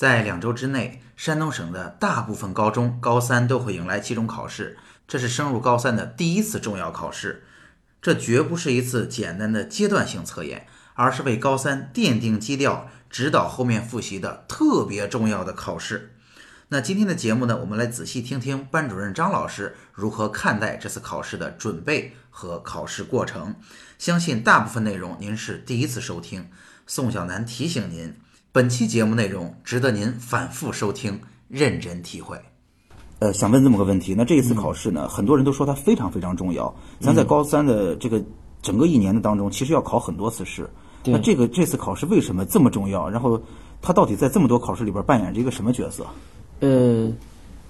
在两周之内，山东省的大部分高中高三都会迎来期中考试，这是升入高三的第一次重要考试。这绝不是一次简单的阶段性测验，而是为高三奠定基调、指导后面复习的特别重要的考试。那今天的节目呢，我们来仔细听听班主任张老师如何看待这次考试的准备和考试过程。相信大部分内容您是第一次收听，宋小南提醒您，本期节目内容值得您反复收听，认真体会。呃，想问这么个问题，那这一次考试呢，很多人都说它非常非常重要。咱在高三的这个整个一年的当中，其实要考很多次试。那这个这次考试为什么这么重要？然后它到底在这么多考试里边扮演着一个什么角色？呃，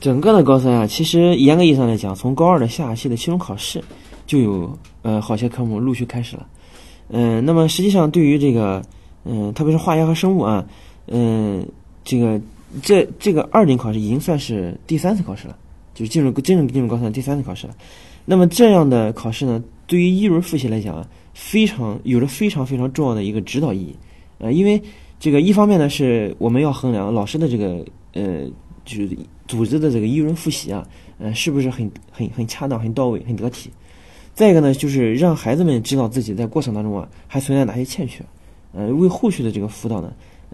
整个的高三啊，其实严格意义上来讲，从高二的下期的期中考试就有呃好些科目陆续开始了。嗯，那么实际上对于这个嗯，特别是化学和生物啊，嗯，这个这这个二等考试已经算是第三次考试了，就是进入真正进入高三第三次考试了。那么这样的考试呢，对于一轮复习来讲啊，非常有着非常非常重要的一个指导意义。呃，因为这个一方面呢，是我们要衡量老师的这个呃。就是组织的这个一轮复习啊，嗯，是不是很很很恰当、很到位、很得体？再一个呢，就是让孩子们知道自己在过程当中啊还存在哪些欠缺，呃，为后续的这个辅导呢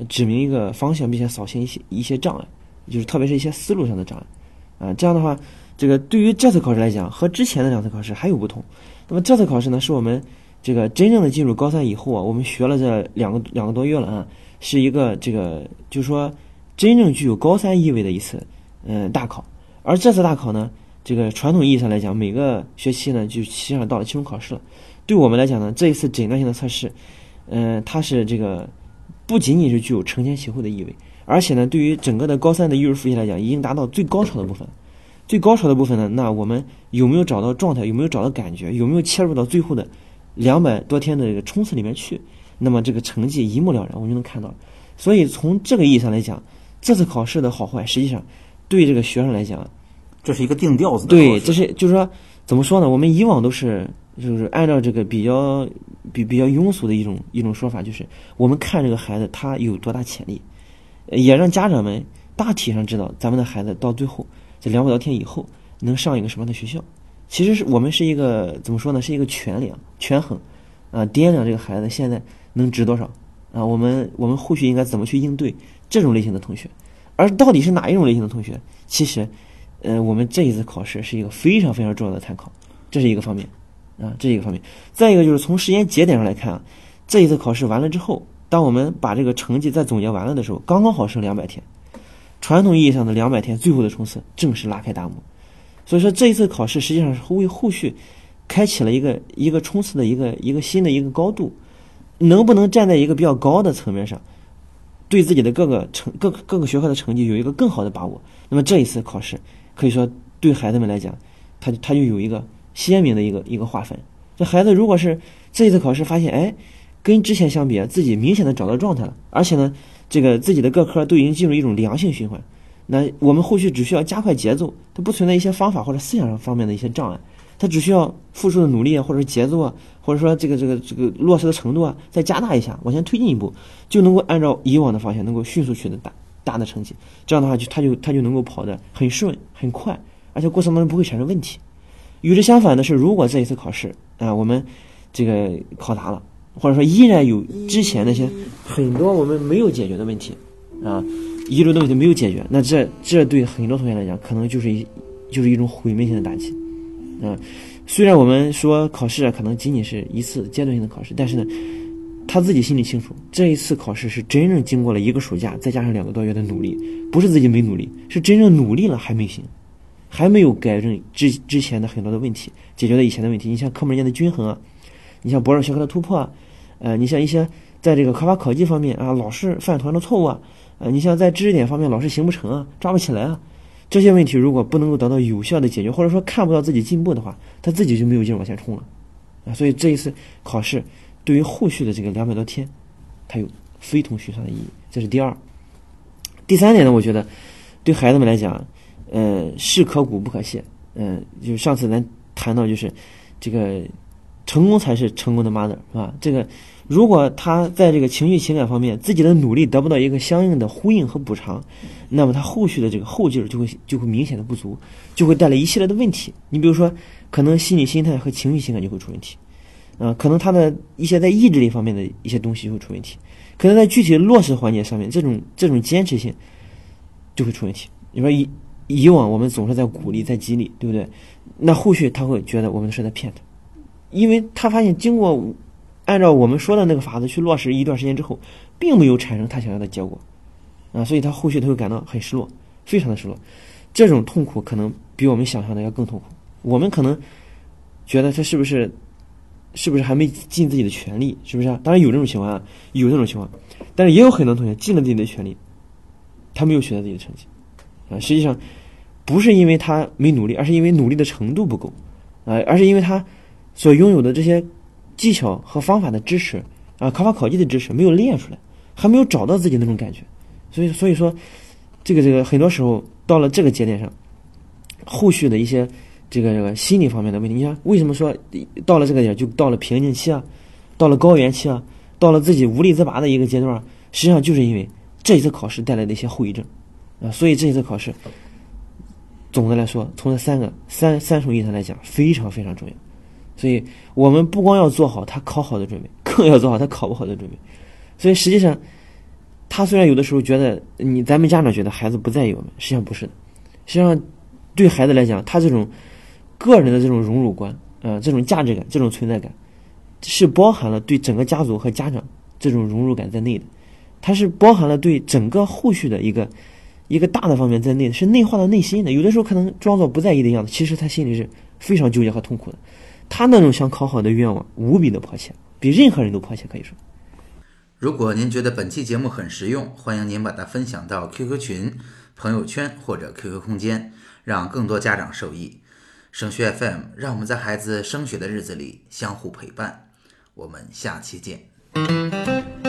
指明一个方向，并且扫清一些一些障碍，就是特别是一些思路上的障碍，啊，这样的话，这个对于这次考试来讲，和之前的两次考试还有不同。那么这次考试呢，是我们这个真正的进入高三以后啊，我们学了这两个两个多月了啊，是一个这个就是说。真正具有高三意味的一次，嗯，大考。而这次大考呢，这个传统意义上来讲，每个学期呢就基本上到了期中考试了。对我们来讲呢，这一次诊断性的测试，嗯，它是这个不仅仅是具有承前启后的意味，而且呢，对于整个的高三的一轮复习来讲，已经达到最高潮的部分。最高潮的部分呢，那我们有没有找到状态？有没有找到感觉？有没有切入到最后的两百多天的这个冲刺里面去？那么这个成绩一目了然，我们就能看到。所以从这个意义上来讲，这次考试的好坏，实际上对这个学生来讲，这是一个定调子。对，这是就是说，怎么说呢？我们以往都是就是按照这个比较比比较庸俗的一种一种说法，就是我们看这个孩子他有多大潜力，也让家长们大体上知道咱们的孩子到最后这两百多天以后能上一个什么样的学校。其实是我们是一个怎么说呢？是一个权量权衡啊，掂量这个孩子现在能值多少啊？我们我们后续应该怎么去应对？这种类型的同学，而到底是哪一种类型的同学？其实，呃，我们这一次考试是一个非常非常重要的参考，这是一个方面，啊，这一个方面。再一个就是从时间节点上来看啊，这一次考试完了之后，当我们把这个成绩再总结完了的时候，刚刚好剩两百天，传统意义上的两百天最后的冲刺正式拉开大幕。所以说这一次考试实际上是为后续开启了一个一个冲刺的一个一个新的一个高度，能不能站在一个比较高的层面上？对自己的各个成各各个学科的成绩有一个更好的把握，那么这一次考试可以说对孩子们来讲，他他就有一个鲜明的一个一个划分。这孩子如果是这一次考试发现，哎，跟之前相比，自己明显的找到状态了，而且呢，这个自己的各科都已经进入一种良性循环，那我们后续只需要加快节奏，它不存在一些方法或者思想上方面的一些障碍。他只需要付出的努力啊，或者节奏啊，或者说这个这个这个落实的程度啊，再加大一下，往前推进一步，就能够按照以往的方向，能够迅速取得大大的成绩。这样的话，就他就他就能够跑得很顺很快，而且过程当中不会产生问题。与之相反的是，如果这一次考试啊，我们这个考砸了，或者说依然有之前那些很多我们没有解决的问题啊，遗留的问题没有解决，那这这对很多同学来讲，可能就是一就是一种毁灭性的打击。啊，虽然我们说考试啊，可能仅仅是一次阶段性的考试，但是呢，他自己心里清楚，这一次考试是真正经过了一个暑假，再加上两个多月的努力，不是自己没努力，是真正努力了还没行，还没有改正之之前的很多的问题，解决了以前的问题。你像科目间的均衡啊，你像博尔学科的突破啊，呃，你像一些在这个考法考记方面啊，老是犯同样的错误啊，呃，你像在知识点方面老是行不成啊，抓不起来啊。这些问题如果不能够得到有效的解决，或者说看不到自己进步的话，他自己就没有劲往前冲了啊。所以这一次考试对于后续的这个两百多天，它有非同寻常的意义。这是第二。第三点呢，我觉得对孩子们来讲，呃，是可鼓不可泄。嗯，就上次咱谈到就是这个成功才是成功的 mother 是吧？这个如果他在这个情绪情感方面自己的努力得不到一个相应的呼应和补偿，那么他后续的这个后劲儿就会就会明显的不足，就会带来一系列的问题。你比如说，可能心理心态和情绪情感就会出问题，啊，可能他的一些在意志力方面的一些东西就会出问题，可能在具体的落实环节上面，这种这种坚持性就会出问题。你说一以往我们总是在鼓励、在激励，对不对？那后续他会觉得我们是在骗他，因为他发现经过按照我们说的那个法子去落实一段时间之后，并没有产生他想要的结果，啊，所以他后续他会感到很失落，非常的失落。这种痛苦可能比我们想象的要更痛苦。我们可能觉得他是不是是不是还没尽自己的全力？是不是？当然有这种情况啊，有这种情况，但是也有很多同学尽了自己的全力，他没有取得自己的成绩，啊，实际上。不是因为他没努力，而是因为努力的程度不够，啊，而是因为他所拥有的这些技巧和方法的知识啊，考法考级的知识没有练出来，还没有找到自己那种感觉，所以所以说，这个这个很多时候到了这个节点上，后续的一些这个这个心理方面的问题，你看为什么说到了这个点就到了瓶颈期啊，到了高原期啊，到了自己无力自拔的一个阶段，实际上就是因为这一次考试带来的一些后遗症啊，所以这一次考试。总的来说，从这三个三三重意义上来讲，非常非常重要。所以我们不光要做好他考好的准备，更要做好他考不好的准备。所以实际上，他虽然有的时候觉得你咱们家长觉得孩子不在意我们，实际上不是的。实际上，对孩子来讲，他这种个人的这种荣辱观，啊，这种价值感、这种存在感，是包含了对整个家族和家长这种荣辱感在内的。它是包含了对整个后续的一个。一个大的方面在内，是内化到内心的。有的时候可能装作不在意的样子，其实他心里是非常纠结和痛苦的。他那种想考好的愿望无比的迫切，比任何人都迫切，可以说。如果您觉得本期节目很实用，欢迎您把它分享到 QQ 群、朋友圈或者 QQ 空间，让更多家长受益。升学 FM，让我们在孩子升学的日子里相互陪伴。我们下期见。